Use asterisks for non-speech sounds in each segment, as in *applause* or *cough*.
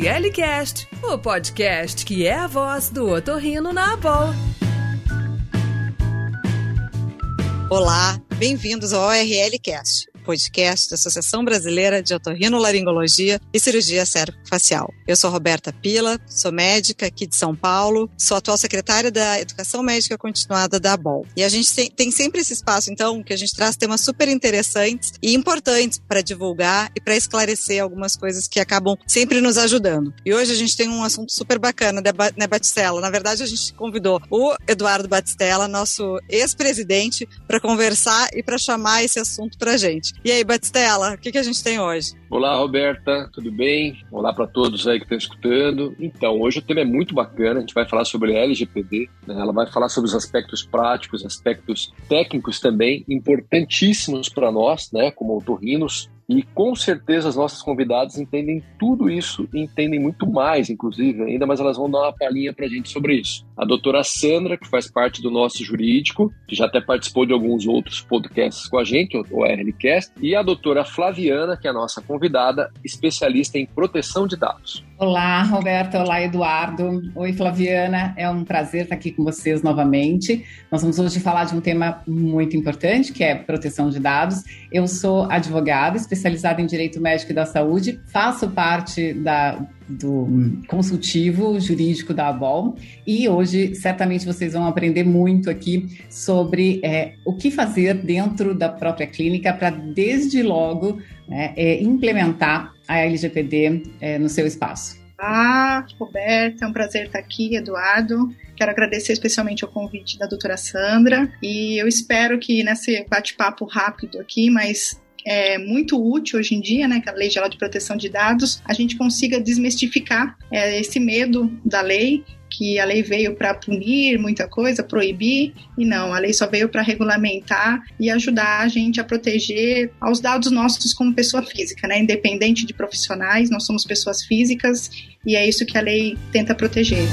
ORLcast, o podcast que é a voz do otorrino na Abol. Olá, bem-vindos ao ORLcast podcast da Associação Brasileira de Otorrinolaringologia e Cirurgia Cérvico-Facial. Eu sou Roberta Pila, sou médica aqui de São Paulo, sou atual secretária da Educação Médica Continuada da ABOL. E a gente tem, sempre esse espaço, então, que a gente traz temas super interessantes e importantes para divulgar e para esclarecer algumas coisas que acabam sempre nos ajudando. E hoje a gente tem um assunto super bacana, né, Batistella? Na verdade, a gente convidou o Eduardo Batistella, nosso ex-presidente, para conversar e para chamar esse assunto para gente. E aí, Batistella, o que, que a gente tem hoje? Olá, Roberta, tudo bem? Olá para todos aí que estão escutando. Então, hoje o tema é muito bacana, a gente vai falar sobre a LGPD, né? ela vai falar sobre os aspectos práticos, aspectos técnicos também, importantíssimos para nós, né, como otorrinos, e com certeza as nossas convidadas entendem tudo isso e entendem muito mais, inclusive, ainda, mas elas vão dar uma palhinha para a gente sobre isso. A doutora Sandra, que faz parte do nosso jurídico, que já até participou de alguns outros podcasts com a gente, o RLCast, e a doutora Flaviana, que é a nossa convidada, especialista em proteção de dados. Olá, Roberta. Olá, Eduardo. Oi, Flaviana. É um prazer estar aqui com vocês novamente. Nós vamos hoje falar de um tema muito importante, que é proteção de dados. Eu sou advogada, especializada em Direito Médico e da Saúde, faço parte da, do consultivo jurídico da ABOL e hoje certamente vocês vão aprender muito aqui sobre é, o que fazer dentro da própria clínica para, desde logo, né, é, implementar a LGPD é, no seu espaço. Olá, Roberta, é um prazer estar aqui, Eduardo. Quero agradecer especialmente o convite da doutora Sandra e eu espero que nesse bate-papo rápido aqui, mas é muito útil hoje em dia, né, que é a Lei Geral de Proteção de Dados, a gente consiga desmistificar é, esse medo da lei que a lei veio para punir muita coisa, proibir, e não, a lei só veio para regulamentar e ajudar a gente a proteger aos dados nossos como pessoa física, né? Independente de profissionais, nós somos pessoas físicas e é isso que a lei tenta proteger.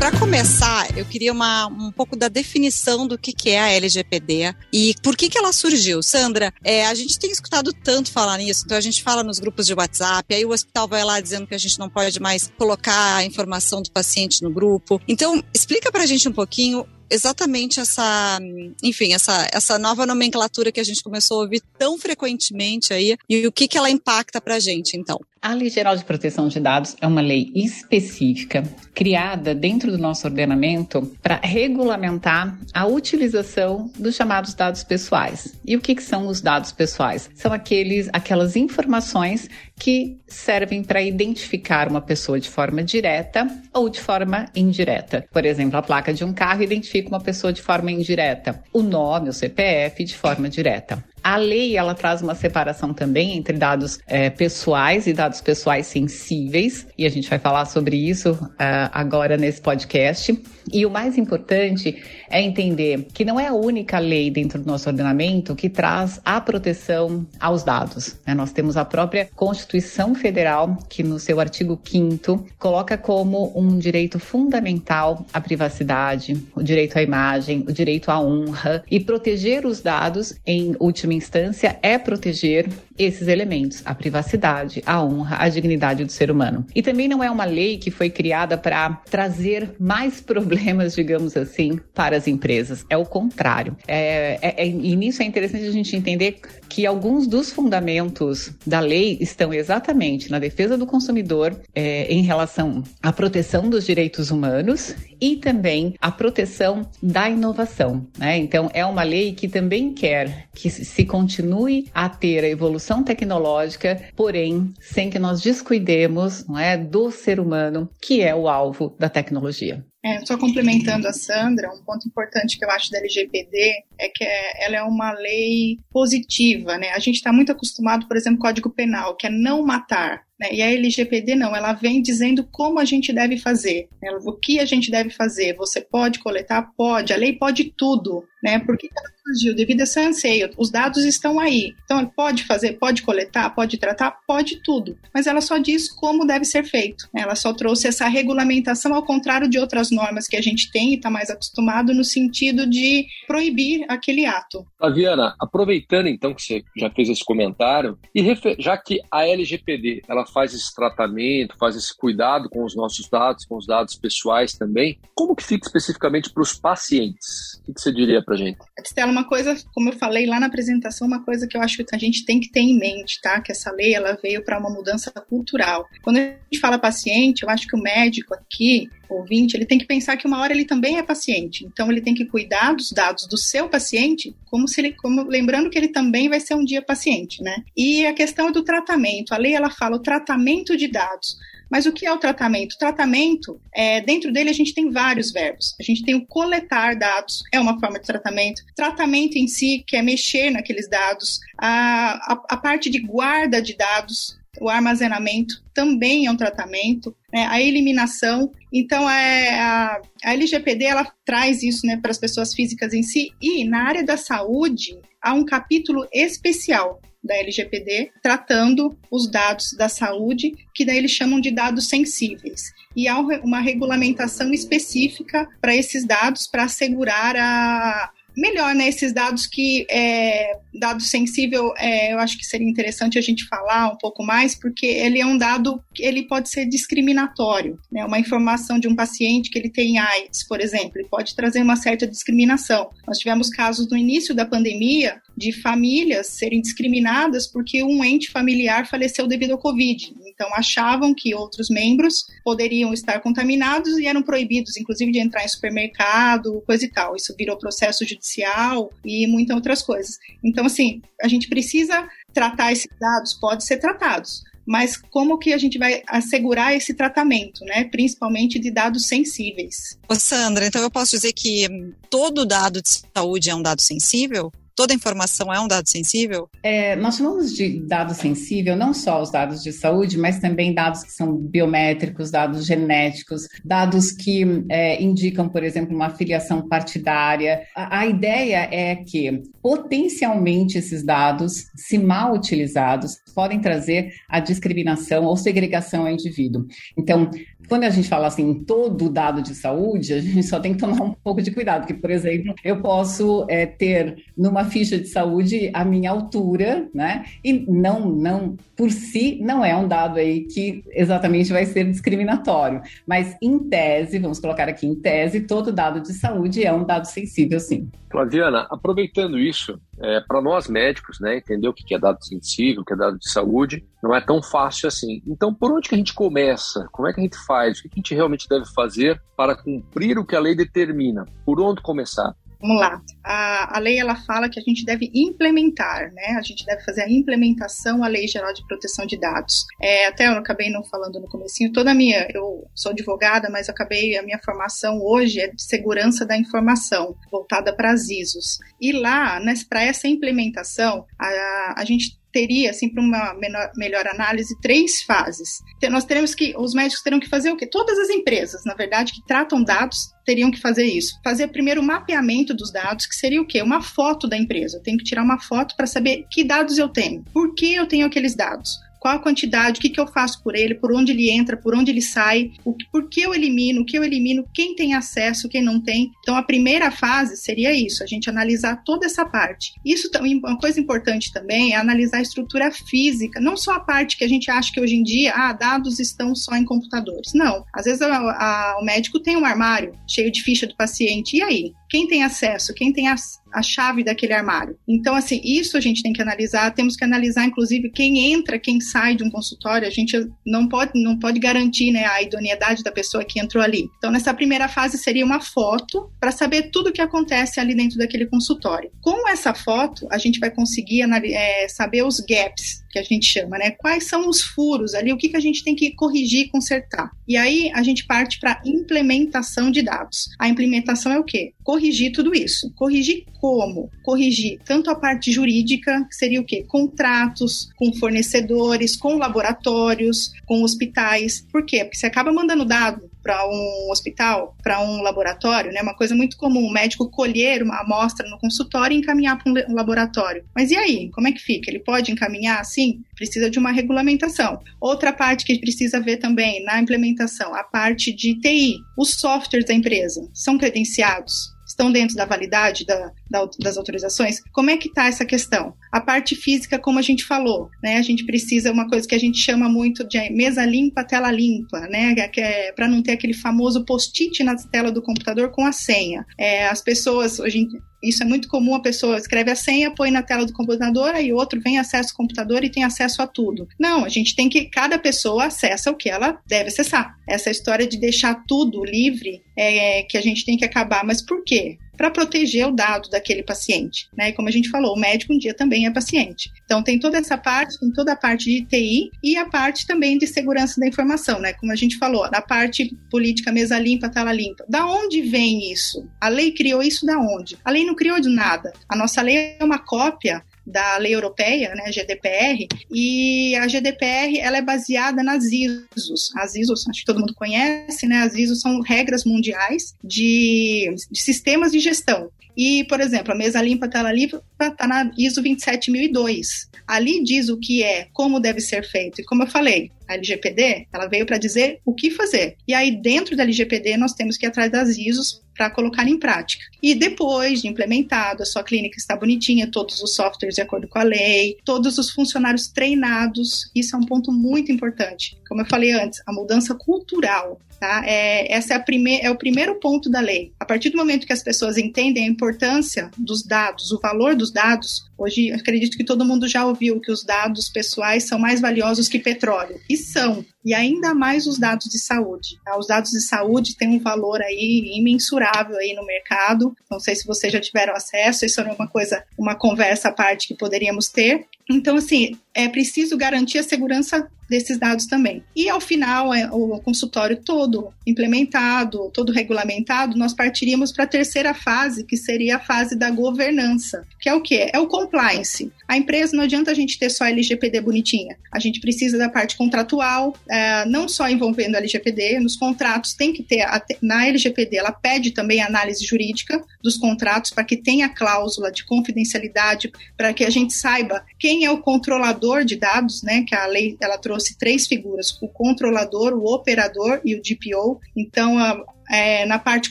Para começar, eu queria uma, um pouco da definição do que, que é a LGPD e por que, que ela surgiu. Sandra, é, a gente tem escutado tanto falar nisso, então a gente fala nos grupos de WhatsApp, aí o hospital vai lá dizendo que a gente não pode mais colocar a informação do paciente no grupo. Então, explica para a gente um pouquinho exatamente essa, enfim, essa, essa nova nomenclatura que a gente começou a ouvir tão frequentemente aí e o que, que ela impacta para a gente, então. A Lei Geral de Proteção de Dados é uma lei específica criada dentro do nosso ordenamento para regulamentar a utilização dos chamados dados pessoais. E o que, que são os dados pessoais? São aqueles, aquelas informações que servem para identificar uma pessoa de forma direta ou de forma indireta. Por exemplo, a placa de um carro identifica uma pessoa de forma indireta, o nome, o CPF de forma direta. A lei ela traz uma separação também entre dados é, pessoais e dados pessoais sensíveis, e a gente vai falar sobre isso uh, agora nesse podcast. E o mais importante é entender que não é a única lei dentro do nosso ordenamento que traz a proteção aos dados. Né? Nós temos a própria Constituição Federal, que no seu artigo 5 coloca como um direito fundamental a privacidade, o direito à imagem, o direito à honra e proteger os dados em última última instância, é proteger esses elementos, a privacidade, a honra, a dignidade do ser humano. E também não é uma lei que foi criada para trazer mais *laughs* problemas, digamos assim, para as empresas. É o contrário. É, é, é, e nisso é interessante a gente entender que alguns dos fundamentos da lei estão exatamente na defesa do consumidor é, em relação à proteção dos direitos humanos e também a proteção da inovação. Né? Então, é uma lei que também quer que se continue a ter a evolução tecnológica, porém, sem que nós descuidemos não é, do ser humano, que é o alvo da tecnologia. É, só complementando a Sandra, um ponto importante que eu acho da LGPD é que é, ela é uma lei positiva, né? A gente está muito acostumado, por exemplo, Código Penal, que é não matar. Né? E a LGPD não, ela vem dizendo como a gente deve fazer, né? o que a gente deve fazer. Você pode coletar? Pode, a lei pode tudo, né? Porque ela surgiu devido a esse anseio, os dados estão aí. Então, pode fazer, pode coletar, pode tratar, pode tudo. Mas ela só diz como deve ser feito. Né? Ela só trouxe essa regulamentação, ao contrário de outras normas que a gente tem e está mais acostumado, no sentido de proibir aquele ato. Flaviana, aproveitando então que você já fez esse comentário, e já que a LGPD ela faz esse tratamento, faz esse cuidado com os nossos dados, com os dados pessoais também. Como que fica especificamente para os pacientes? O que, que você diria para gente? Estela, uma coisa, como eu falei lá na apresentação, uma coisa que eu acho que a gente tem que ter em mente, tá? Que essa lei ela veio para uma mudança cultural. Quando a gente fala paciente, eu acho que o médico aqui, ouvinte, ele tem que pensar que uma hora ele também é paciente. Então ele tem que cuidar dos dados do seu paciente, como se ele, como lembrando que ele também vai ser um dia paciente, né? E a questão do tratamento, a lei ela fala o tratamento de dados. Mas o que é o tratamento? O tratamento, é, dentro dele a gente tem vários verbos. A gente tem o coletar dados, é uma forma de tratamento. Tratamento em si, que é mexer naqueles dados. A, a, a parte de guarda de dados, o armazenamento também é um tratamento, né? a eliminação. Então, é, a, a LGPD ela traz isso né, para as pessoas físicas em si. E na área da saúde, há um capítulo especial da LGPD tratando os dados da saúde, que daí eles chamam de dados sensíveis. E há uma regulamentação específica para esses dados para assegurar a, melhor, né? Esses dados que é, dado sensível, é, eu acho que seria interessante a gente falar um pouco mais, porque ele é um dado que ele pode ser discriminatório, né? Uma informação de um paciente que ele tem AIDS, por exemplo, ele pode trazer uma certa discriminação. Nós tivemos casos no início da pandemia de famílias serem discriminadas porque um ente familiar faleceu devido ao Covid. Então achavam que outros membros poderiam estar contaminados e eram proibidos, inclusive, de entrar em supermercado, coisa e tal. Isso virou processo judicial e muitas outras coisas. Então, assim, a gente precisa tratar esses dados, pode ser tratados, mas como que a gente vai assegurar esse tratamento, né? Principalmente de dados sensíveis. Ô Sandra, então eu posso dizer que todo dado de saúde é um dado sensível? Toda informação é um dado sensível? É, nós chamamos de dado sensível não só os dados de saúde, mas também dados que são biométricos, dados genéticos, dados que é, indicam, por exemplo, uma filiação partidária. A, a ideia é que potencialmente esses dados, se mal utilizados, podem trazer a discriminação ou segregação ao indivíduo. Então, quando a gente fala assim, todo dado de saúde, a gente só tem que tomar um pouco de cuidado, porque, por exemplo, eu posso é, ter numa ficha de saúde a minha altura, né? E não, não, por si, não é um dado aí que exatamente vai ser discriminatório. Mas, em tese, vamos colocar aqui em tese, todo dado de saúde é um dado sensível, sim. Flaviana, aproveitando isso, é, para nós médicos, né, entender o que é dado sensível, o que é dado de saúde, não é tão fácil assim. Então, por onde que a gente começa? Como é que a gente faz? O que a gente realmente deve fazer para cumprir o que a lei determina? Por onde começar? Vamos lá. A, a lei ela fala que a gente deve implementar, né? A gente deve fazer a implementação à Lei Geral de Proteção de Dados. É, até eu acabei não falando no comecinho, toda a minha, eu sou advogada, mas acabei a minha formação hoje é de segurança da informação, voltada para as ISOs. E lá, para essa implementação, a, a gente teria, assim, para uma menor, melhor análise, três fases. Nós teremos que, os médicos terão que fazer o quê? Todas as empresas, na verdade, que tratam dados, teriam que fazer isso. Fazer primeiro o mapeamento dos dados, que seria o quê? Uma foto da empresa. Eu tenho que tirar uma foto para saber que dados eu tenho, por que eu tenho aqueles dados qual a quantidade, o que, que eu faço por ele, por onde ele entra, por onde ele sai, o por que eu elimino, o que eu elimino, quem tem acesso, quem não tem. Então, a primeira fase seria isso, a gente analisar toda essa parte. Isso também, uma coisa importante também é analisar a estrutura física, não só a parte que a gente acha que hoje em dia, ah, dados estão só em computadores. Não, às vezes a, a, o médico tem um armário cheio de ficha do paciente, e aí? Quem tem acesso? Quem tem acesso? A chave daquele armário. Então, assim, isso a gente tem que analisar. Temos que analisar, inclusive, quem entra, quem sai de um consultório. A gente não pode, não pode garantir né, a idoneidade da pessoa que entrou ali. Então, nessa primeira fase seria uma foto para saber tudo o que acontece ali dentro daquele consultório. Com essa foto, a gente vai conseguir é, saber os gaps que a gente chama, né? Quais são os furos ali, o que, que a gente tem que corrigir consertar. E aí a gente parte para implementação de dados. A implementação é o quê? Corrigir tudo isso. Corrigir como? Corrigir tanto a parte jurídica, que seria o quê? Contratos com fornecedores, com laboratórios, com hospitais. Por quê? Porque você acaba mandando dado para um hospital, para um laboratório, né? Uma coisa muito comum, o médico colher uma amostra no consultório e encaminhar para um laboratório. Mas e aí? Como é que fica? Ele pode encaminhar assim? Precisa de uma regulamentação. Outra parte que precisa ver também na implementação, a parte de TI. Os softwares da empresa são credenciados? estão dentro da validade da, das autorizações, como é que está essa questão? A parte física, como a gente falou, né? A gente precisa uma coisa que a gente chama muito de mesa limpa, tela limpa, né? É para não ter aquele famoso post-it na tela do computador com a senha. É, as pessoas hoje isso é muito comum, a pessoa escreve a senha, põe na tela do computador, aí outro vem, acessa o computador e tem acesso a tudo. Não, a gente tem que, cada pessoa acessa o que ela deve acessar. Essa história de deixar tudo livre é que a gente tem que acabar. Mas por quê? Para proteger o dado daquele paciente. Né? E como a gente falou, o médico um dia também é paciente. Então tem toda essa parte, tem toda a parte de TI e a parte também de segurança da informação, né? Como a gente falou, da parte política mesa limpa, tela limpa. Da onde vem isso? A lei criou isso da onde? A lei não criou de nada. A nossa lei é uma cópia da lei europeia, né, GDPR, e a GDPR ela é baseada nas ISOs. As ISOs, acho que todo mundo conhece, né? As ISOs são regras mundiais de, de sistemas de gestão. E, por exemplo, a mesa limpa, tela limpa, está na ISO 27002. Ali diz o que é, como deve ser feito. E como eu falei, a LGPD, ela veio para dizer o que fazer. E aí, dentro da LGPD, nós temos que ir atrás das ISOs para colocar em prática. E depois de implementado, a sua clínica está bonitinha, todos os softwares de acordo com a lei, todos os funcionários treinados, isso é um ponto muito importante. Como eu falei antes, a mudança cultural. Tá? É, essa é, a prime é o primeiro ponto da lei. A partir do momento que as pessoas entendem a importância dos dados, o valor dos dados, hoje acredito que todo mundo já ouviu que os dados pessoais são mais valiosos que petróleo. E são. E ainda mais os dados de saúde. Tá? Os dados de saúde têm um valor aí imensurável aí no mercado. Não sei se vocês já tiveram acesso, isso é uma coisa, uma conversa à parte que poderíamos ter. Então, assim, é preciso garantir a segurança desses dados também. E ao final, é, o consultório todo implementado, todo regulamentado, nós partiríamos para a terceira fase, que seria a fase da governança, que é o quê? É o compliance. A empresa não adianta a gente ter só LGPD bonitinha. A gente precisa da parte contratual, é, não só envolvendo a LGPD, nos contratos tem que ter, na LGPD, ela pede também análise jurídica dos contratos para que tenha cláusula de confidencialidade, para que a gente saiba quem é o controlador de dados, né? Que a lei ela trouxe três figuras: o controlador, o operador e o DPO. Então, a, é, na parte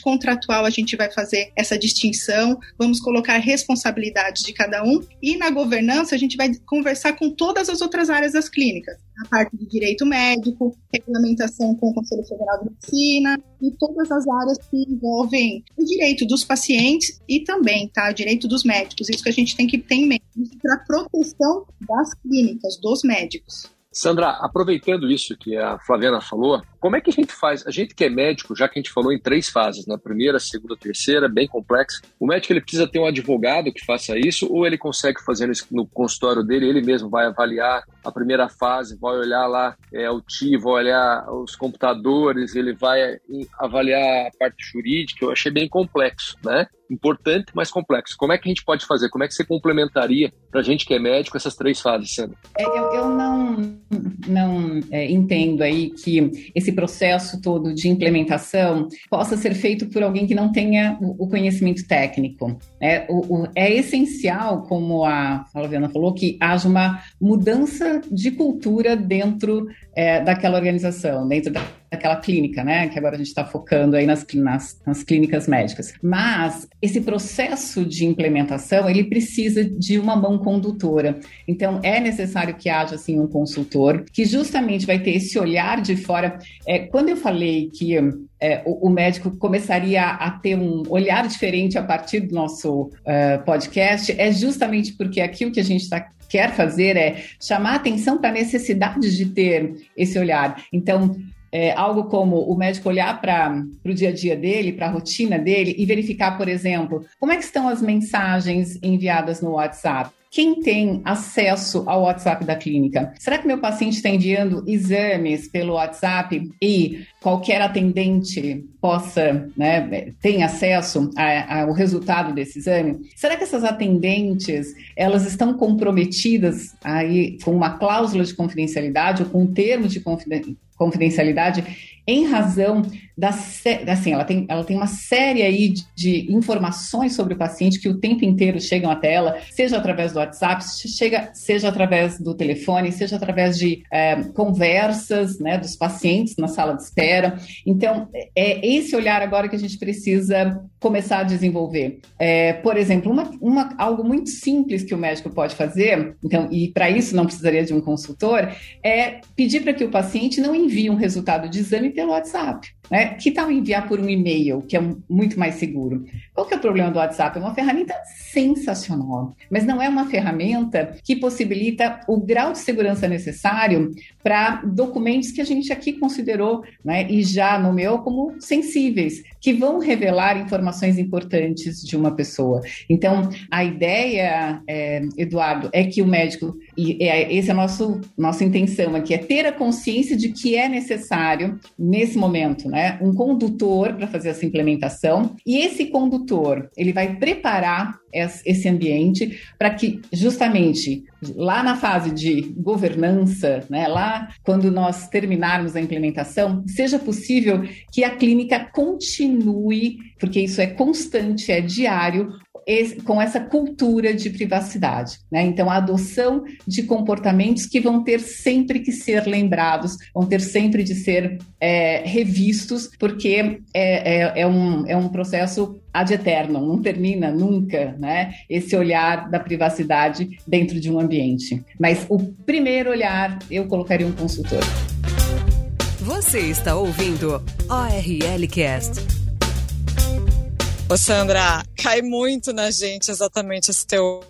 contratual, a gente vai fazer essa distinção, vamos colocar responsabilidades de cada um, e na governança, a gente vai conversar com todas as outras áreas das clínicas, a parte de direito médico, regulamentação com o Conselho Federal de Medicina, e todas as áreas que envolvem o direito dos pacientes e também, tá, o direito dos médicos. Isso que a gente tem que ter em mente, para proteção das clínicas, dos médicos. Sandra, aproveitando isso que a Flaviana falou, como é que a gente faz? A gente que é médico, já que a gente falou em três fases, na né? primeira, segunda, terceira, bem complexo. O médico ele precisa ter um advogado que faça isso ou ele consegue fazer no consultório dele, ele mesmo vai avaliar a primeira fase, vai olhar lá é, o TI, vai olhar os computadores, ele vai avaliar a parte jurídica. Eu achei bem complexo, né? importante, mas complexo. Como é que a gente pode fazer? Como é que você complementaria para a gente que é médico essas três fases, Sandra? É, eu, eu, não, não é, entendo aí que esse processo todo de implementação possa ser feito por alguém que não tenha o, o conhecimento técnico. É, o, o, é essencial, como a Flaviana falou, que haja uma mudança de cultura dentro é, daquela organização, dentro da daquela clínica, né? Que agora a gente está focando aí nas, nas, nas, clínicas médicas. Mas esse processo de implementação ele precisa de uma mão condutora. Então é necessário que haja assim um consultor que justamente vai ter esse olhar de fora. É, quando eu falei que é, o, o, médico começaria a ter um olhar diferente a partir do nosso uh, podcast, é justamente porque aquilo que a gente está quer fazer é chamar atenção para a necessidade de ter esse olhar. Então, é, algo como o médico olhar para o dia a dia dele, para a rotina dele e verificar, por exemplo, como é que estão as mensagens enviadas no WhatsApp. Quem tem acesso ao WhatsApp da clínica? Será que meu paciente está enviando exames pelo WhatsApp e qualquer atendente possa, né, tem acesso ao resultado desse exame? Será que essas atendentes elas estão comprometidas aí com uma cláusula de confidencialidade ou com um termo de confidencialidade? confidencialidade em razão da assim, ela tem, ela tem uma série aí de, de, informações sobre o paciente que o tempo inteiro chegam até ela, seja através do WhatsApp, chega, seja através do telefone, seja através de é, conversas né, dos pacientes na sala de espera. Então, é esse olhar agora que a gente precisa começar a desenvolver. É, por exemplo, uma, uma, algo muito simples que o médico pode fazer, então, e para isso não precisaria de um consultor, é pedir para que o paciente não envie um resultado de exame pelo WhatsApp. Né? Que tal enviar por um e-mail, que é muito mais seguro? Qual que é o problema do WhatsApp? É uma ferramenta sensacional, mas não é uma ferramenta que possibilita o grau de segurança necessário para documentos que a gente aqui considerou né, e já nomeou como sensíveis, que vão revelar informações importantes de uma pessoa. Então, a ideia, é, Eduardo, é que o médico, e é, essa é a nosso, nossa intenção aqui, é ter a consciência de que é necessário, nesse momento, né, um condutor para fazer essa implementação, e esse condutor, ele vai preparar esse ambiente para que justamente lá na fase de governança, né, lá quando nós terminarmos a implementação, seja possível que a clínica continue, porque isso é constante, é diário, com essa cultura de privacidade. Né? Então, a adoção de comportamentos que vão ter sempre que ser lembrados, vão ter sempre de ser é, revistos, porque é, é, é, um, é um processo ad eternum, não termina nunca, né? Esse olhar da privacidade dentro de um ambiente. Mas o primeiro olhar, eu colocaria um consultor. Você está ouvindo ORL Cast. Ô Sandra, cai muito na gente exatamente esse teu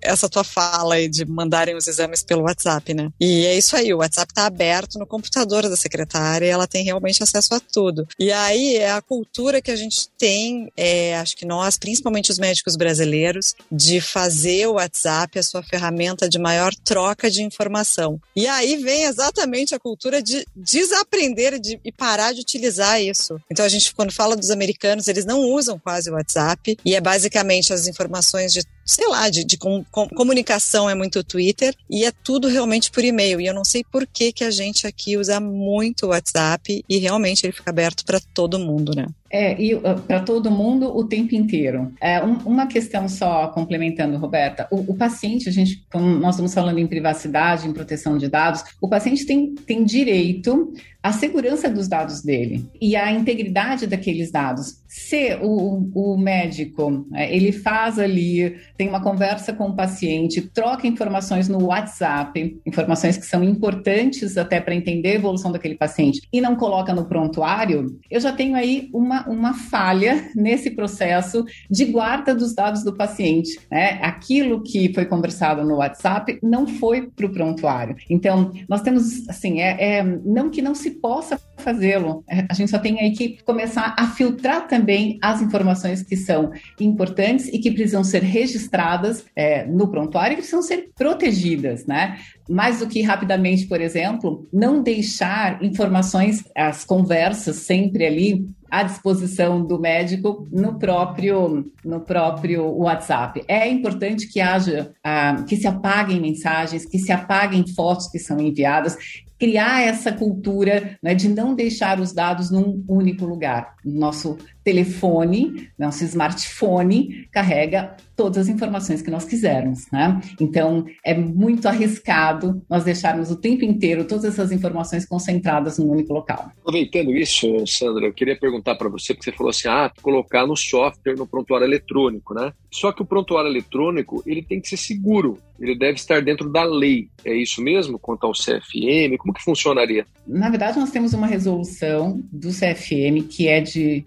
essa tua fala aí de mandarem os exames pelo WhatsApp, né? E é isso aí, o WhatsApp tá aberto no computador da secretária e ela tem realmente acesso a tudo. E aí é a cultura que a gente tem, é, acho que nós, principalmente os médicos brasileiros, de fazer o WhatsApp a sua ferramenta de maior troca de informação. E aí vem exatamente a cultura de desaprender de, e parar de utilizar isso. Então a gente, quando fala dos americanos, eles não usam quase o WhatsApp e é basicamente as informações de sei lá, de, de com, com, comunicação é muito Twitter e é tudo realmente por e-mail. E eu não sei por que, que a gente aqui usa muito o WhatsApp e realmente ele fica aberto para todo mundo, né? É, e uh, para todo mundo o tempo inteiro. É, um, uma questão só complementando, Roberta, o, o, paciente, a gente, como nós estamos falando em privacidade, em proteção de dados, o paciente tem, tem direito à segurança dos dados dele e à integridade daqueles dados. Se o, o médico é, ele faz ali, tem uma conversa com o paciente, troca informações no WhatsApp, informações que são importantes até para entender a evolução daquele paciente, e não coloca no prontuário, eu já tenho aí uma uma, falha nesse processo de guarda dos dados do paciente. Né? Aquilo que foi conversado no WhatsApp não foi para o prontuário. Então, nós temos, assim, é, é não que não se possa fazê-lo, é, a gente só tem aí que começar a filtrar também as informações que são importantes e que precisam ser registradas é, no prontuário e que precisam ser protegidas, né? Mais do que rapidamente, por exemplo, não deixar informações, as conversas sempre ali à disposição do médico no próprio no próprio WhatsApp. É importante que haja ah, que se apaguem mensagens, que se apaguem fotos que são enviadas, criar essa cultura né, de não deixar os dados num único lugar. Nosso telefone, nosso smartphone carrega todas as informações que nós quisermos, né? Então é muito arriscado nós deixarmos o tempo inteiro todas essas informações concentradas num único local. Aproveitando isso, Sandra, eu queria perguntar para você, porque você falou assim, ah, colocar no software, no prontuário eletrônico, né? Só que o prontuário eletrônico ele tem que ser seguro, ele deve estar dentro da lei. É isso mesmo? Quanto ao CFM, como que funcionaria? Na verdade, nós temos uma resolução do CFM que é de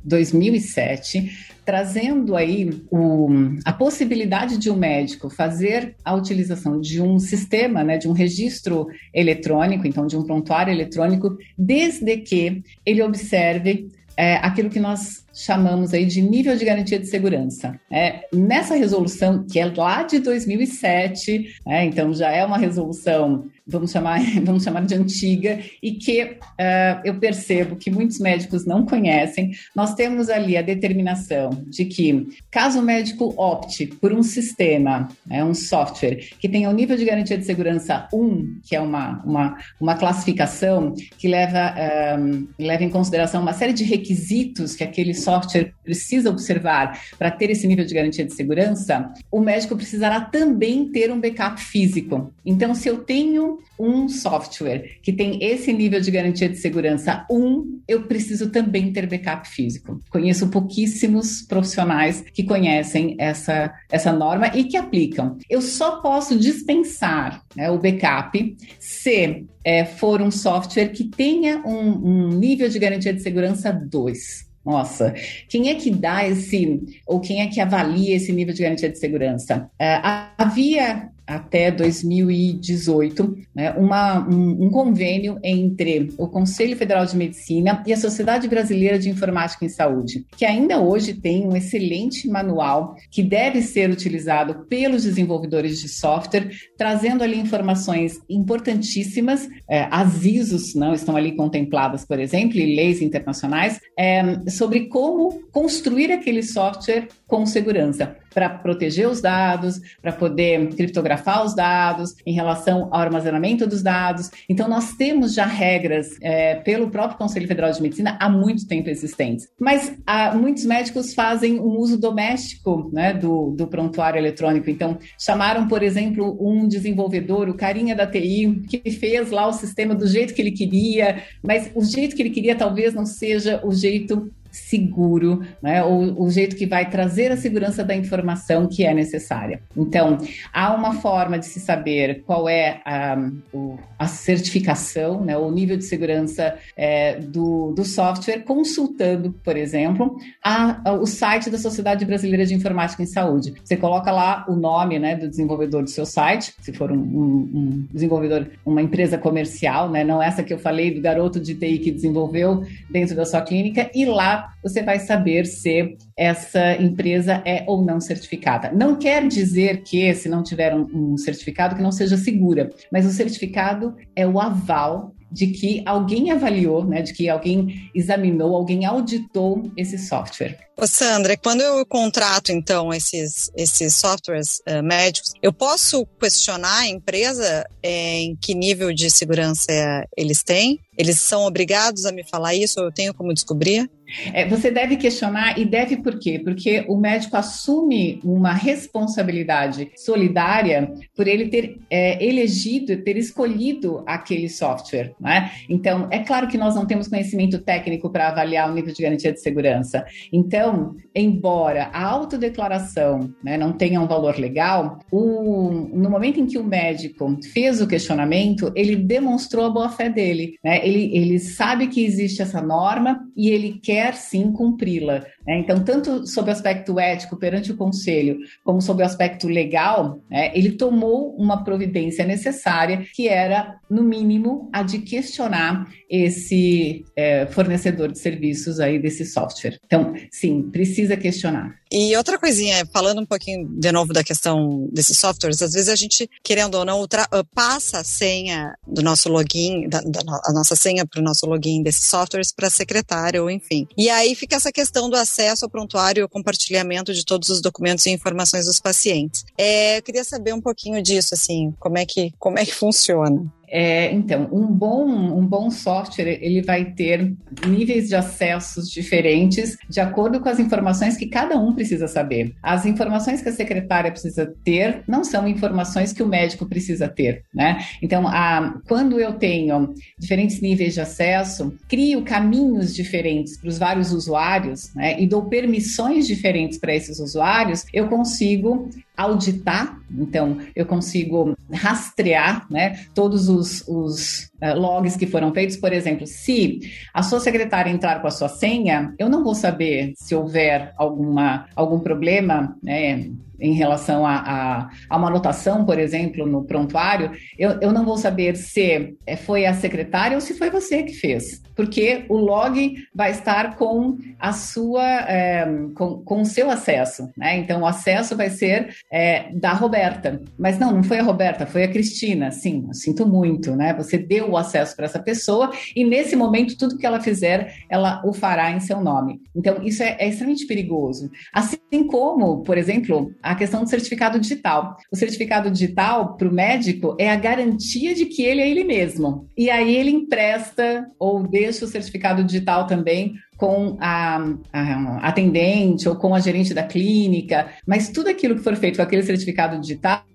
2007, trazendo aí o, a possibilidade de um médico fazer a utilização de um sistema, né, de um registro eletrônico, então de um prontuário eletrônico, desde que ele observe é, aquilo que nós chamamos aí de nível de garantia de segurança. É, nessa resolução, que é lá de 2007, é, então já é uma resolução vamos chamar, *laughs* vamos chamar de antiga, e que uh, eu percebo que muitos médicos não conhecem. Nós temos ali a determinação de que, caso o médico opte por um sistema, né, um software, que tenha o um nível de garantia de segurança 1, que é uma, uma, uma classificação que leva, um, leva em consideração uma série de requisitos que aquele software precisa observar para ter esse nível de garantia de segurança, o médico precisará também ter um backup físico. Então, se eu tenho um software que tem esse nível de garantia de segurança 1, eu preciso também ter backup físico. Conheço pouquíssimos profissionais que conhecem essa, essa norma e que aplicam. Eu só posso dispensar né, o backup se é, for um software que tenha um, um nível de garantia de segurança 2. Nossa, quem é que dá esse, ou quem é que avalia esse nível de garantia de segurança? É, havia até 2018, né, uma, um, um, convênio entre o Conselho Federal de Medicina e a Sociedade Brasileira de Informática em Saúde, que ainda hoje tem um excelente manual que deve ser utilizado pelos desenvolvedores de software, trazendo ali informações importantíssimas, é, as ISOs não estão ali contempladas, por exemplo, e leis internacionais, é, sobre como construir aquele software com segurança para proteger os dados, para poder criptografar os dados, em relação ao armazenamento dos dados. Então, nós temos já regras é, pelo próprio Conselho Federal de Medicina há muito tempo existentes. Mas há, muitos médicos fazem um uso doméstico né, do, do prontuário eletrônico. Então, chamaram, por exemplo, um desenvolvedor, o carinha da TI, que fez lá o sistema do jeito que ele queria, mas o jeito que ele queria talvez não seja o jeito seguro, né? o jeito que vai trazer a segurança da informação que é necessária. Então, há uma forma de se saber qual é a, a certificação, né? o nível de segurança é, do, do software, consultando, por exemplo, a, a, o site da Sociedade Brasileira de Informática em Saúde. Você coloca lá o nome né, do desenvolvedor do seu site, se for um, um, um desenvolvedor, uma empresa comercial, né? não essa que eu falei do garoto de TI que desenvolveu dentro da sua clínica, e você vai saber se essa empresa é ou não certificada. Não quer dizer que, se não tiver um, um certificado, que não seja segura, mas o certificado é o aval de que alguém avaliou, né, de que alguém examinou, alguém auditou esse software. Ô Sandra, quando eu contrato então esses, esses softwares uh, médicos, eu posso questionar a empresa é, em que nível de segurança eles têm? Eles são obrigados a me falar isso? Eu tenho como descobrir? É, você deve questionar e deve por quê? Porque o médico assume uma responsabilidade solidária por ele ter é, elegido, ter escolhido aquele software. Né? Então, é claro que nós não temos conhecimento técnico para avaliar o nível de garantia de segurança. Então, embora a autodeclaração né, não tenha um valor legal, o, no momento em que o médico fez o questionamento, ele demonstrou a boa-fé dele. Né? Ele, ele sabe que existe essa norma e ele quer sim cumpri-la. Né? Então, tanto sob o aspecto ético perante o conselho, como sob o aspecto legal, né, ele tomou uma providência necessária, que era, no mínimo, a de questionar esse é, fornecedor de serviços aí desse software. Então, sim, precisa questionar. E outra coisinha, falando um pouquinho de novo da questão desses softwares, às vezes a gente, querendo ou não, uh, passa a senha do nosso login, da, da a nossa senha para o nosso login desses softwares para ou enfim. E aí fica essa questão do acesso ao prontuário e o compartilhamento de todos os documentos e informações dos pacientes. É, eu queria saber um pouquinho disso, assim, como é que, como é que funciona. É, então, um bom, um bom software ele vai ter níveis de acessos diferentes de acordo com as informações que cada um precisa saber. As informações que a secretária precisa ter não são informações que o médico precisa ter, né? Então, a, quando eu tenho diferentes níveis de acesso, crio caminhos diferentes para os vários usuários, né? E dou permissões diferentes para esses usuários, eu consigo auditar, então eu consigo rastrear né, todos os, os uh, logs que foram feitos. Por exemplo, se a sua secretária entrar com a sua senha, eu não vou saber se houver alguma, algum problema, né? em relação a, a, a, uma anotação, por exemplo, no prontuário, eu, eu não vou saber se é, foi a secretária ou se foi você que fez, porque o log vai estar com a sua, é, com, com o seu acesso, né? Então o acesso vai ser é, da Roberta, mas não, não foi a Roberta, foi a Cristina. Sim, eu sinto muito, né? Você deu o acesso para essa pessoa e nesse momento tudo que ela fizer, ela o fará em seu nome. Então isso é, é extremamente perigoso. Assim como, por exemplo, a questão do certificado digital. O certificado digital, para o médico, é a garantia de que ele é ele mesmo. E aí ele empresta ou deixa o certificado digital também com a, a, atendente ou com a gerente da clínica, mas tudo aquilo que for feito com aquele certificado digital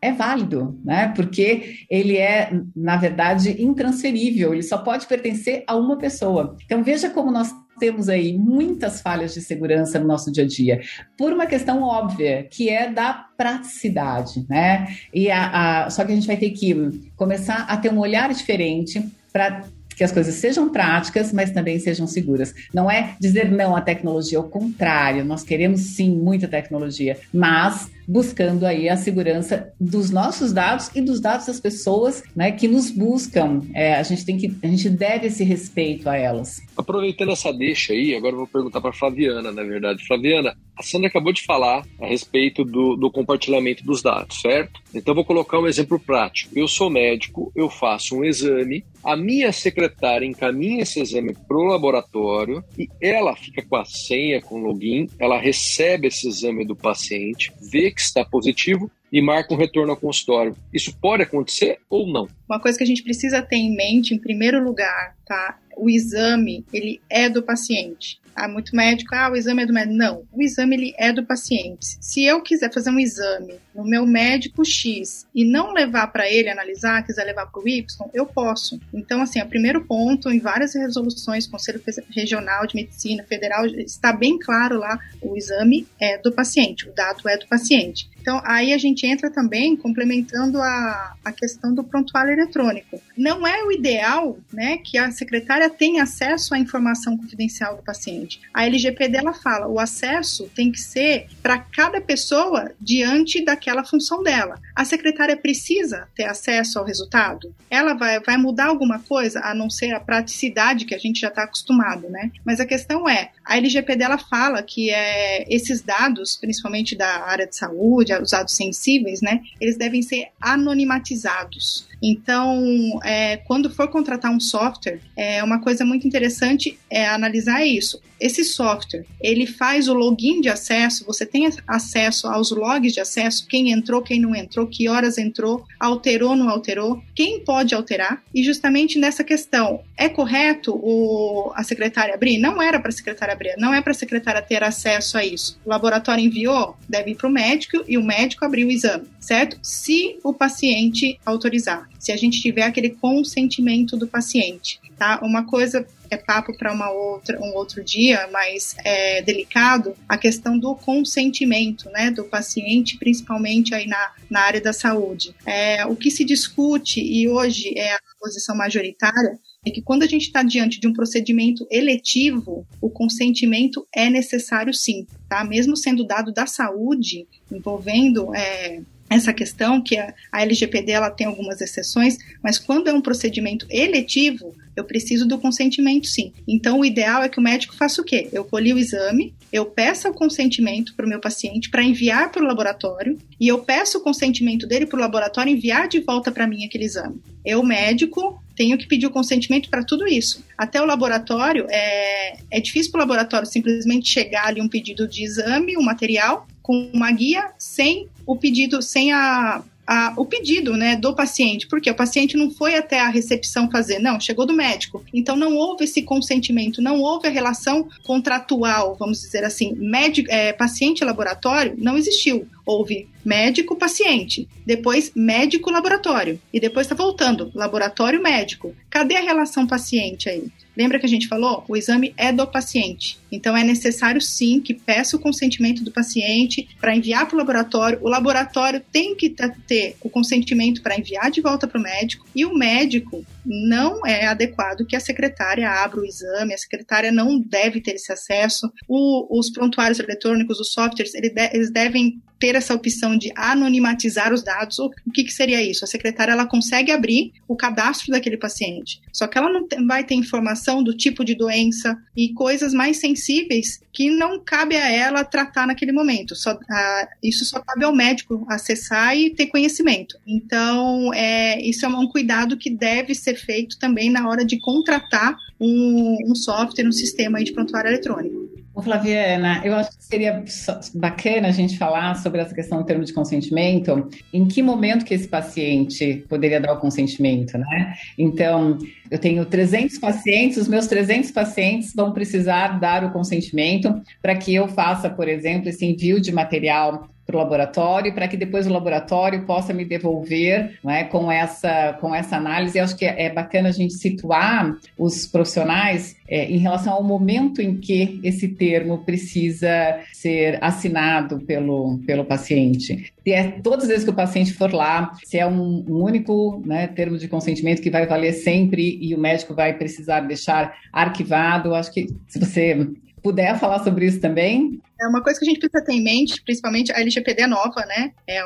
é válido, né? Porque ele é, na verdade, intransferível, ele só pode pertencer a uma pessoa. Então veja como nós temos aí muitas falhas de segurança no nosso dia a dia, por uma questão óbvia, que é da praticidade, né? E a, a, só que a gente vai ter que começar a ter um olhar diferente para que as coisas sejam práticas, mas também sejam seguras. Não é dizer não à tecnologia, ao contrário, nós queremos sim muita tecnologia, mas buscando aí a segurança dos nossos dados e dos dados das pessoas né, que nos buscam. É, a gente tem que, a gente deve esse respeito a elas. Aproveitando essa deixa aí, agora eu vou perguntar para Flaviana, na verdade. Flaviana, a Sandra acabou de falar a respeito do, do compartilhamento dos dados, certo? Então vou colocar um exemplo prático. Eu sou médico, eu faço um exame, a minha secretária encaminha esse exame para o laboratório e ela fica com a senha, com o login, ela recebe esse exame do paciente, vê que está positivo e marca um retorno ao consultório. Isso pode acontecer ou não? Uma coisa que a gente precisa ter em mente, em primeiro lugar, tá? O exame, ele é do paciente. Ah, muito médico, ah, o exame é do médico. Não, o exame ele é do paciente. Se eu quiser fazer um exame no meu médico X e não levar para ele analisar, quiser levar para o Y, eu posso. Então, assim, o primeiro ponto, em várias resoluções, Conselho Regional de Medicina Federal, está bem claro lá, o exame é do paciente, o dado é do paciente. Então, aí a gente entra também complementando a, a questão do prontuário eletrônico. Não é o ideal né, que a secretária tenha acesso à informação confidencial do paciente. A LGPD ela fala, o acesso tem que ser para cada pessoa diante daquela função dela. A secretária precisa ter acesso ao resultado? Ela vai, vai mudar alguma coisa, a não ser a praticidade que a gente já está acostumado, né? Mas a questão é, a LGPD ela fala que é, esses dados, principalmente da área de saúde, os dados sensíveis, né, eles devem ser anonimatizados. Então, é, quando for contratar um software, é uma coisa muito interessante é analisar isso. Esse software, ele faz o login de acesso, você tem acesso aos logs de acesso, quem entrou, quem não entrou, que horas entrou, alterou, não alterou, quem pode alterar. E justamente nessa questão, é correto o, a secretária abrir? Não era para a secretária abrir, não é para a secretária ter acesso a isso. O laboratório enviou, deve ir para o médico e o médico abrir o exame, certo? Se o paciente autorizar se a gente tiver aquele consentimento do paciente, tá? Uma coisa é papo para uma outra um outro dia, mas é delicado a questão do consentimento, né, do paciente, principalmente aí na, na área da saúde. É, o que se discute e hoje é a posição majoritária é que quando a gente está diante de um procedimento eletivo, o consentimento é necessário sim, tá? Mesmo sendo dado da saúde, envolvendo é, essa questão que a, a LGPD ela tem algumas exceções, mas quando é um procedimento eletivo, eu preciso do consentimento sim. Então, o ideal é que o médico faça o quê? Eu colhi o exame, eu peço o consentimento para o meu paciente para enviar para o laboratório e eu peço o consentimento dele para o laboratório enviar de volta para mim aquele exame. Eu, médico, tenho que pedir o consentimento para tudo isso. Até o laboratório, é, é difícil para o laboratório simplesmente chegar ali um pedido de exame, um material, com uma guia sem o pedido, sem a, a, o pedido né, do paciente, porque o paciente não foi até a recepção fazer, não, chegou do médico. Então não houve esse consentimento, não houve a relação contratual, vamos dizer assim, médico, é, paciente-laboratório, não existiu. Houve médico-paciente, depois médico-laboratório, e depois está voltando, laboratório-médico. Cadê a relação paciente aí? Lembra que a gente falou? O exame é do paciente. Então é necessário sim que peça o consentimento do paciente para enviar para o laboratório. O laboratório tem que ter o consentimento para enviar de volta para o médico e o médico não é adequado que a secretária abra o exame, a secretária não deve ter esse acesso. O, os prontuários eletrônicos, os softwares, eles devem ter essa opção de anonimatizar os dados. O que, que, seria isso? A secretária ela consegue abrir o cadastro daquele paciente, só que ela não vai ter informação do tipo de doença e coisas mais sensíveis que não cabe a ela tratar naquele momento. Só, a, isso só cabe ao médico acessar e ter conhecimento. Então, é, isso é um cuidado que deve ser feito também na hora de contratar um, um software, um sistema de prontuário eletrônico. Ô, Flaviana, eu acho que seria bacana a gente falar sobre essa questão do termo de consentimento. Em que momento que esse paciente poderia dar o consentimento, né? Então, eu tenho 300 pacientes, os meus 300 pacientes vão precisar dar o consentimento para que eu faça, por exemplo, esse envio de material para o laboratório, para que depois o laboratório possa me devolver né, com, essa, com essa análise. Eu acho que é, bacana a gente situar os profissionais é, em relação ao momento em que esse termo precisa ser assinado pelo, pelo paciente. Se é todas as vezes que o paciente for lá, se é um, um único né, termo de consentimento que vai valer sempre e o médico vai precisar deixar arquivado, acho que se você puder falar sobre isso também. É uma coisa que a gente precisa ter em mente, principalmente a LGPD é nova, né? É,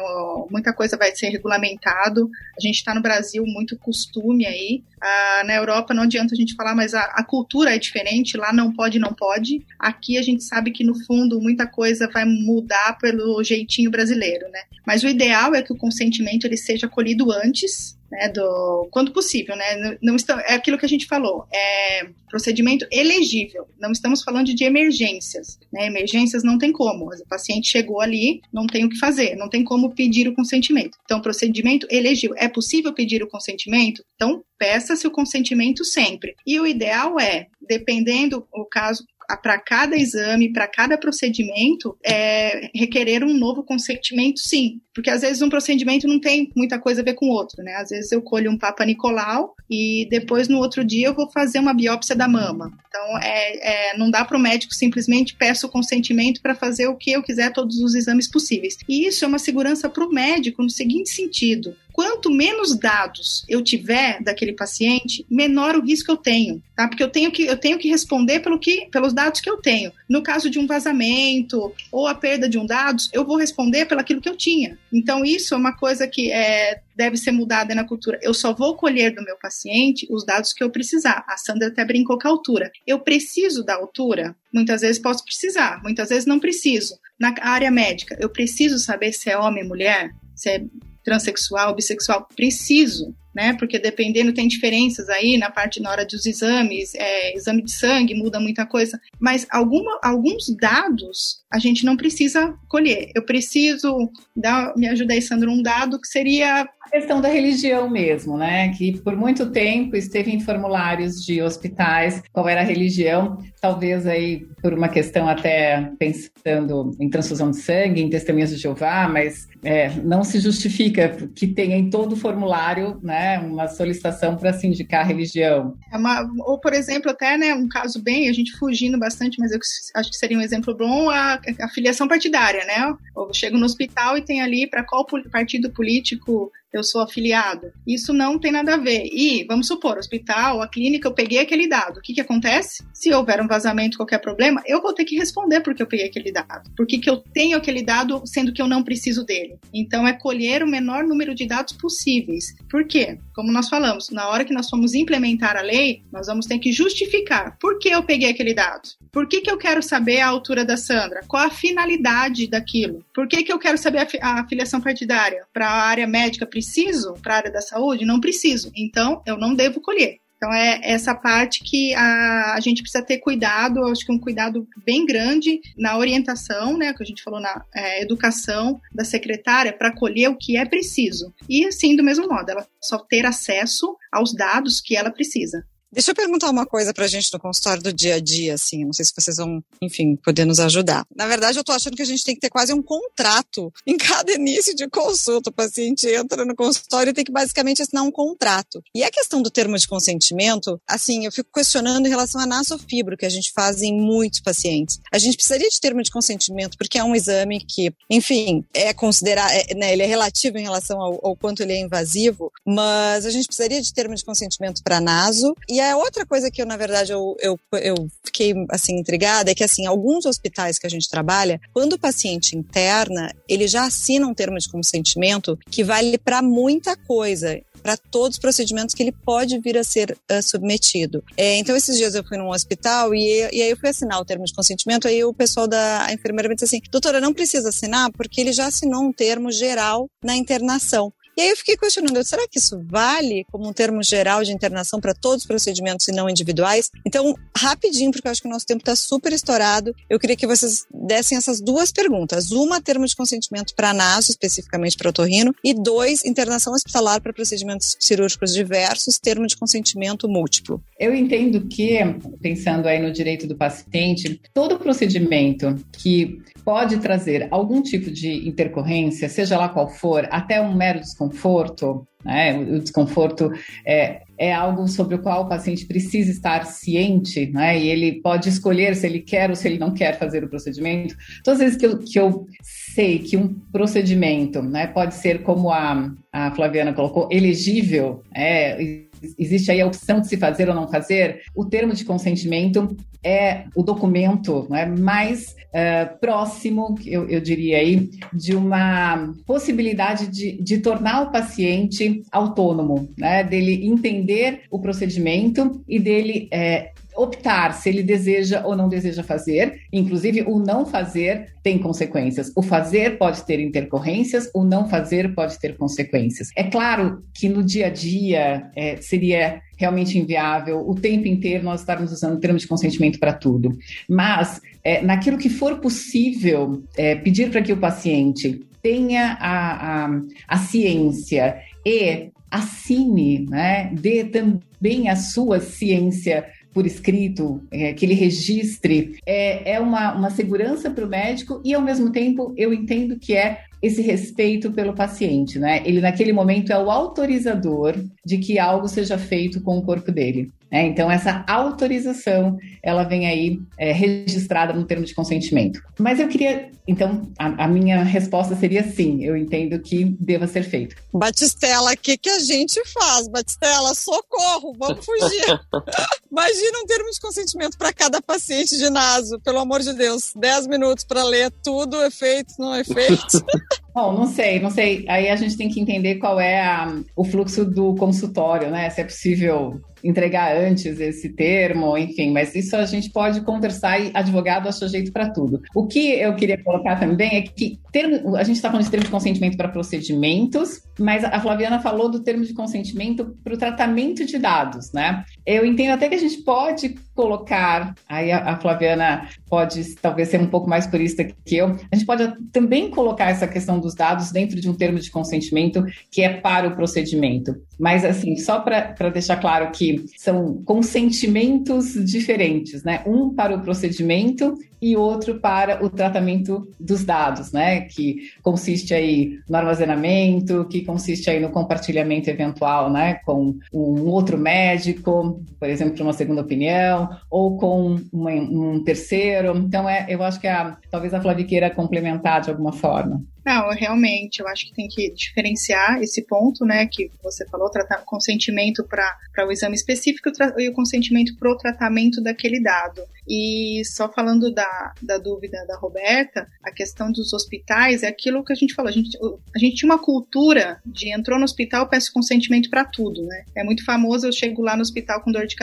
muita coisa vai ser regulamentado. A gente está no Brasil muito costume aí. Ah, na Europa não adianta a gente falar, mas a, a, cultura é diferente. Lá não pode, não pode. Aqui a gente sabe que no fundo muita coisa vai mudar pelo jeitinho brasileiro, né? Mas o ideal é que o consentimento ele seja colhido antes né, do quando possível, né? Não está, é aquilo que a gente falou, é procedimento elegível. Não estamos falando de emergências, né? Emergências não tem como. O paciente chegou ali, não tem o que fazer, não tem como pedir o consentimento. Então, procedimento elegível. É possível pedir o consentimento? Então, peça-se o consentimento sempre. E o ideal é, dependendo o caso, para cada exame, para cada procedimento, é, requerer um novo consentimento, sim. Porque às vezes um procedimento não tem muita coisa a ver com o outro, né? Às vezes eu colho um Papa Nicolau e depois no outro dia eu vou fazer uma biópsia da mama. Então, é, é não dá para o médico simplesmente peço o consentimento para fazer o que eu quiser, todos os exames possíveis. E isso é uma segurança para o médico no seguinte sentido: quanto menos dados eu tiver daquele paciente, menor o risco eu tenho, tá? Porque eu tenho que, eu tenho que responder pelo que, pelos dados que eu tenho. No caso de um vazamento ou a perda de um dados, eu vou responder pelo aquilo que eu tinha. Então, isso é uma coisa que é, deve ser mudada na cultura. Eu só vou colher do meu paciente os dados que eu precisar. A Sandra até brincou com a altura. Eu preciso da altura? Muitas vezes posso precisar, muitas vezes não preciso. Na área médica, eu preciso saber se é homem ou mulher, se é transexual, bissexual, preciso, né? Porque dependendo tem diferenças aí na parte na hora dos exames, é, exame de sangue muda muita coisa, mas alguma, alguns dados a gente não precisa colher. Eu preciso dar, me ajuda aí, Sandro, um dado que seria a questão da religião mesmo, né? Que por muito tempo esteve em formulários de hospitais qual era a religião, talvez aí por uma questão até pensando em transfusão de sangue, em testemunhas de Jeová, mas é, não se justifica que tenha em todo o formulário, né, uma solicitação para se indicar a religião. É uma, ou por exemplo até, né, um caso bem, a gente fugindo bastante, mas eu acho que seria um exemplo bom a, a filiação partidária, né? Eu chego no hospital e tem ali para qual partido político eu sou afiliado. Isso não tem nada a ver. E, vamos supor, hospital, a clínica, eu peguei aquele dado. O que, que acontece? Se houver um vazamento, qualquer problema, eu vou ter que responder porque eu peguei aquele dado. Porque que eu tenho aquele dado, sendo que eu não preciso dele. Então, é colher o menor número de dados possíveis. Por quê? Como nós falamos, na hora que nós formos implementar a lei, nós vamos ter que justificar por que eu peguei aquele dado. Por que, que eu quero saber a altura da Sandra? Qual a finalidade daquilo? Por que, que eu quero saber a, a filiação partidária? Para a área médica, preciso? Para a área da saúde? Não preciso. Então, eu não devo colher. Então, é essa parte que a, a gente precisa ter cuidado, acho que um cuidado bem grande na orientação, né, que a gente falou na é, educação da secretária, para colher o que é preciso. E, assim, do mesmo modo, ela só ter acesso aos dados que ela precisa. Deixa eu perguntar uma coisa pra gente no consultório do dia a dia, assim, não sei se vocês vão, enfim, poder nos ajudar. Na verdade, eu tô achando que a gente tem que ter quase um contrato *laughs* em cada início de consulta. O paciente entra no consultório e tem que basicamente assinar um contrato. E a questão do termo de consentimento, assim, eu fico questionando em relação à nasofibro, que a gente faz em muitos pacientes. A gente precisaria de termo de consentimento, porque é um exame que, enfim, é considerado, é, né, ele é relativo em relação ao, ao quanto ele é invasivo, mas a gente precisaria de termo de consentimento para naso. A outra coisa que eu, na verdade, eu, eu, eu fiquei, assim, intrigada é que, assim, alguns hospitais que a gente trabalha, quando o paciente interna, ele já assina um termo de consentimento que vale para muita coisa para todos os procedimentos que ele pode vir a ser uh, submetido. É, então, esses dias eu fui num hospital e, e aí eu fui assinar o termo de consentimento, aí o pessoal da enfermeira me disse assim, doutora, não precisa assinar porque ele já assinou um termo geral na internação. E aí eu fiquei questionando, será que isso vale como um termo geral de internação para todos os procedimentos e não individuais? Então, rapidinho, porque eu acho que o nosso tempo está super estourado, eu queria que vocês dessem essas duas perguntas. Uma, termo de consentimento para naso, especificamente para otorrino, e dois, internação hospitalar para procedimentos cirúrgicos diversos, termo de consentimento múltiplo. Eu entendo que, pensando aí no direito do paciente, todo procedimento que pode trazer algum tipo de intercorrência, seja lá qual for, até um mero desconforto, né? O desconforto é, é algo sobre o qual o paciente precisa estar ciente, né? E ele pode escolher se ele quer ou se ele não quer fazer o procedimento. Todas as vezes que eu, que eu sei que um procedimento, né, pode ser como a, a Flaviana colocou, elegível, é, existe aí a opção de se fazer ou não fazer, o termo de consentimento é o documento né, mais uh, próximo, eu, eu, diria aí, de uma possibilidade de, de tornar o paciente autônomo, né, dele entender o procedimento e dele é, optar se ele deseja ou não deseja fazer. Inclusive, o não fazer tem consequências. O fazer pode ter intercorrências, o não fazer pode ter consequências. É claro que no dia a dia é, seria realmente inviável o tempo inteiro nós estarmos usando termos de consentimento para tudo. Mas, é, naquilo que for possível, é, pedir para que o paciente tenha a, a, a ciência e assine, né, dê também a sua ciência por escrito, é, que ele registre, é, é uma, uma segurança para o médico e, ao mesmo tempo, eu entendo que é esse respeito pelo paciente, né? Ele, naquele momento, é o autorizador de que algo seja feito com o corpo dele. É, então, essa autorização, ela vem aí é, registrada no termo de consentimento. Mas eu queria, então, a, a, minha resposta seria sim, eu entendo que deva ser feito. Batistela, o que, que a gente faz? Batistela, socorro, vamos fugir. *laughs* Imagina um termo de consentimento para cada paciente de naso, pelo amor de Deus. Dez minutos para ler tudo, efeito, não efeito. *laughs* Bom, não sei, não sei. Aí a gente tem que entender qual é a, o fluxo do consultório, né? Se é possível entregar antes esse termo, enfim, mas isso a gente pode conversar e advogado acha jeito para tudo. O que eu queria colocar também é que termo, a gente está falando de termo de consentimento para procedimentos, mas a Flaviana falou do termo de consentimento para o tratamento de dados, né? Eu entendo até que a gente pode colocar, aí a, a Flaviana pode talvez ser um pouco mais purista que eu, a gente pode também colocar essa questão dos dados dentro de um termo de consentimento que é para o procedimento. Mas, assim, só para deixar claro que são consentimentos diferentes, né? Um para o procedimento e outro para o tratamento dos dados, né? Que consiste aí no armazenamento, que consiste aí no compartilhamento eventual, né? Com um outro médico, por exemplo, uma segunda opinião, ou com uma, um terceiro. Então, é, eu acho que a, talvez a Flavi queira complementar de alguma forma. Não, realmente, eu acho que tem que diferenciar esse ponto, né, que você falou, tratar consentimento para o exame específico e o consentimento para o tratamento daquele dado. E só falando da, da dúvida da Roberta, a questão dos hospitais é aquilo que a gente falou. A gente, a gente tinha uma cultura de entrou no hospital, peço consentimento para tudo, né? É muito famoso, eu chego lá no hospital com dor de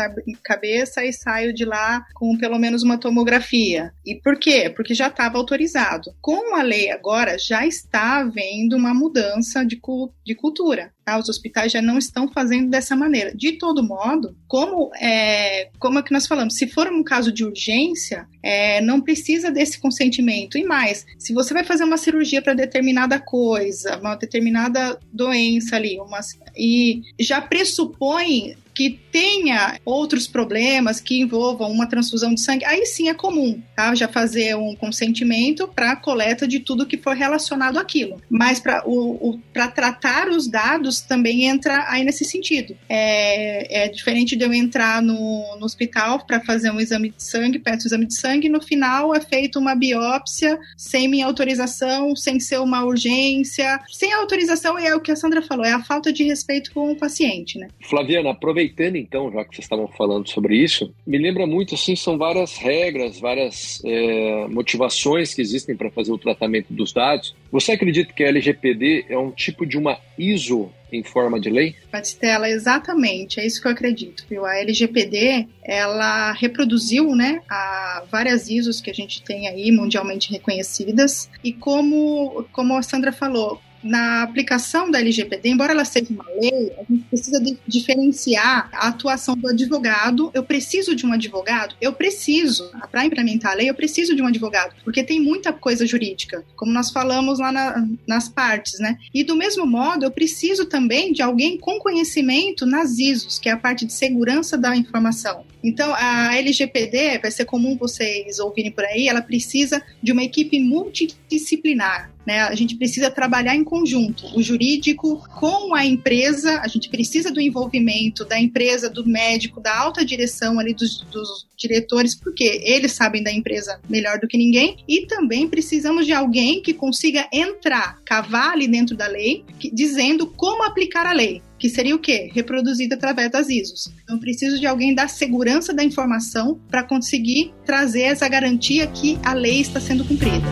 cabeça e saio de lá com pelo menos uma tomografia. E por quê? Porque já estava autorizado. Com a lei agora, já está havendo uma mudança de, de cultura. Tá? Os hospitais já não estão fazendo dessa maneira. De todo modo, como é, como é que nós falamos, se for um caso de urgência, é, não precisa desse consentimento. E mais, se você vai fazer uma cirurgia para determinada coisa, uma determinada doença ali, uma, e já pressupõe que tenha outros problemas que envolvam uma transfusão de sangue, aí sim é comum, tá? Já fazer um consentimento para coleta de tudo que for relacionado àquilo. Mas para o, o tratar os dados também entra aí nesse sentido. É, é diferente de eu entrar no, no hospital para fazer um exame de sangue, peço um exame de sangue, e no final é feita uma biópsia sem minha autorização, sem ser uma urgência, sem autorização, e é o que a Sandra falou, é a falta de respeito com o paciente, né? Flaviana, aproveitando então, já que vocês estavam falando sobre isso, me lembra muito, assim, são várias regras, várias é, motivações que existem para fazer o tratamento dos dados. Você acredita que a LGPD é um tipo de uma ISO em forma de lei? Batistela, exatamente, é isso que eu acredito. Viu? A LGPD, ela reproduziu né, a várias ISOs que a gente tem aí mundialmente reconhecidas e como, como a Sandra falou, na aplicação da LGPD, embora ela seja uma lei, a gente precisa diferenciar a atuação do advogado. Eu preciso de um advogado? Eu preciso. Para implementar a lei, eu preciso de um advogado, porque tem muita coisa jurídica, como nós falamos lá na, nas partes, né? E do mesmo modo, eu preciso também de alguém com conhecimento nas ISOs, que é a parte de segurança da informação. Então, a LGPD, vai ser comum vocês ouvirem por aí, ela precisa de uma equipe multidisciplinar. Né? A gente precisa trabalhar em conjunto, o jurídico com a empresa, a gente precisa do envolvimento da empresa, do médico, da alta direção ali dos, dos diretores, porque eles sabem da empresa melhor do que ninguém, e também precisamos de alguém que consiga entrar, cavar ali dentro da lei, que, dizendo como aplicar a lei que seria o quê? Reproduzido através das ISOs. Então, preciso de alguém da segurança da informação para conseguir trazer essa garantia que a lei está sendo cumprida.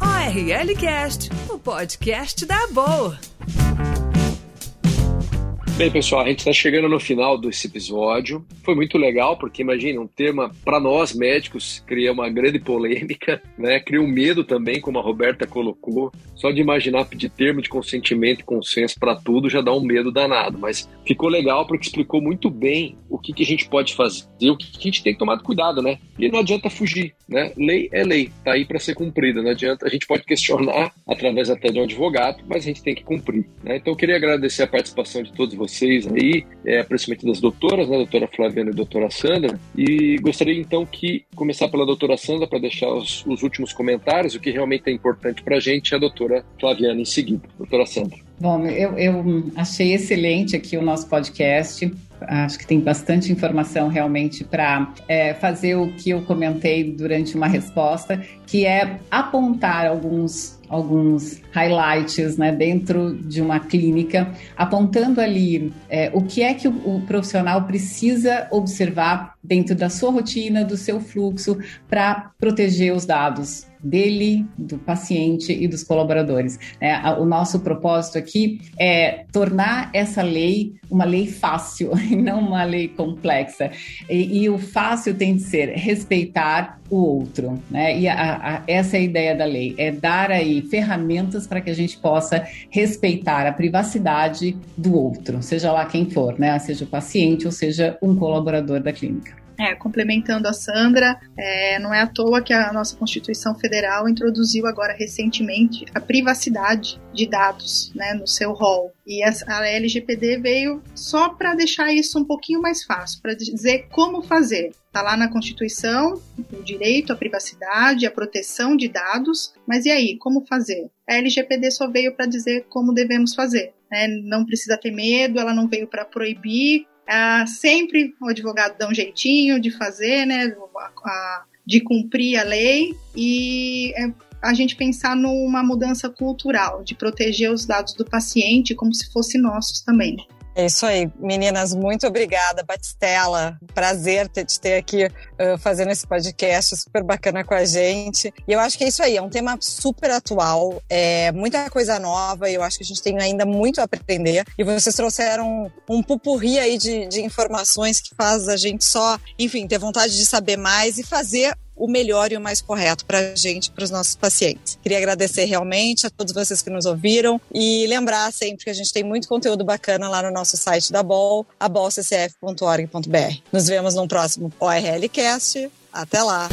ORL Cast, o podcast da Boa. Bem, pessoal, a gente está chegando no final desse episódio. Foi muito legal, porque imagina, um tema para nós médicos cria uma grande polêmica, né? Cria um medo também, como a Roberta colocou. Só de imaginar pedir termo de consentimento e consenso para tudo já dá um medo danado. Mas ficou legal porque explicou muito bem o que, que a gente pode fazer, o que, que a gente tem que tomar cuidado, né? E não adianta fugir, né? Lei é lei, tá aí para ser cumprida. Não adianta, a gente pode questionar através até de um advogado, mas a gente tem que cumprir. Né? Então eu queria agradecer a participação de todos vocês vocês aí, é, principalmente das doutoras, né, doutora Flaviana e doutora Sandra, e gostaria então que começar pela doutora Sandra para deixar os, os, últimos comentários, o que realmente é importante para a gente, e a doutora Flaviana em seguida. Doutora Sandra. Bom, eu, eu achei excelente aqui o nosso podcast. Acho que tem bastante informação realmente para é, fazer o que eu comentei durante uma resposta, que é apontar alguns alguns highlights né, dentro de uma clínica, apontando ali é, o que é que o, o, profissional precisa observar dentro da sua rotina, do seu fluxo, para proteger os dados dele, do paciente e dos colaboradores. É, o nosso propósito aqui é tornar essa lei uma lei fácil *laughs* e não uma lei complexa. E, e o fácil tem de ser respeitar o outro, né? E a, a, essa é a ideia da lei, é dar aí ferramentas para que a gente possa respeitar a privacidade do outro, seja lá quem for, né? Seja o paciente ou seja um colaborador da clínica. É, complementando a Sandra, é, não é à toa que a nossa Constituição Federal introduziu agora recentemente a privacidade de dados né, no seu rol. E a, LGPD veio só para deixar isso um pouquinho mais fácil, para dizer como fazer. Está lá na Constituição o direito à privacidade, à proteção de dados, mas e aí, como fazer? A LGPD só veio para dizer como devemos fazer. Né? Não precisa ter medo, ela não veio para proibir, ah, sempre o advogado dá um jeitinho de fazer, né, de cumprir a lei e é, a gente pensar numa mudança cultural, de proteger os dados do paciente como se fossem nossos também. É isso aí, meninas, muito obrigada, Batistela. Prazer ter, te ter aqui uh, fazendo esse podcast super bacana com a gente. E eu acho que é isso aí, é um tema super atual, é muita coisa nova e eu acho que a gente tem ainda muito a aprender. E vocês trouxeram um pupurri aí de, de informações que faz a gente só, enfim, ter vontade de saber mais e fazer o melhor e o mais correto para a gente, para os nossos pacientes. Queria agradecer realmente a todos vocês que nos ouviram e lembrar sempre que a gente tem muito conteúdo bacana lá no nosso site da BOL, abolccf.org.br. Nos vemos no próximo ORLcast. Até lá!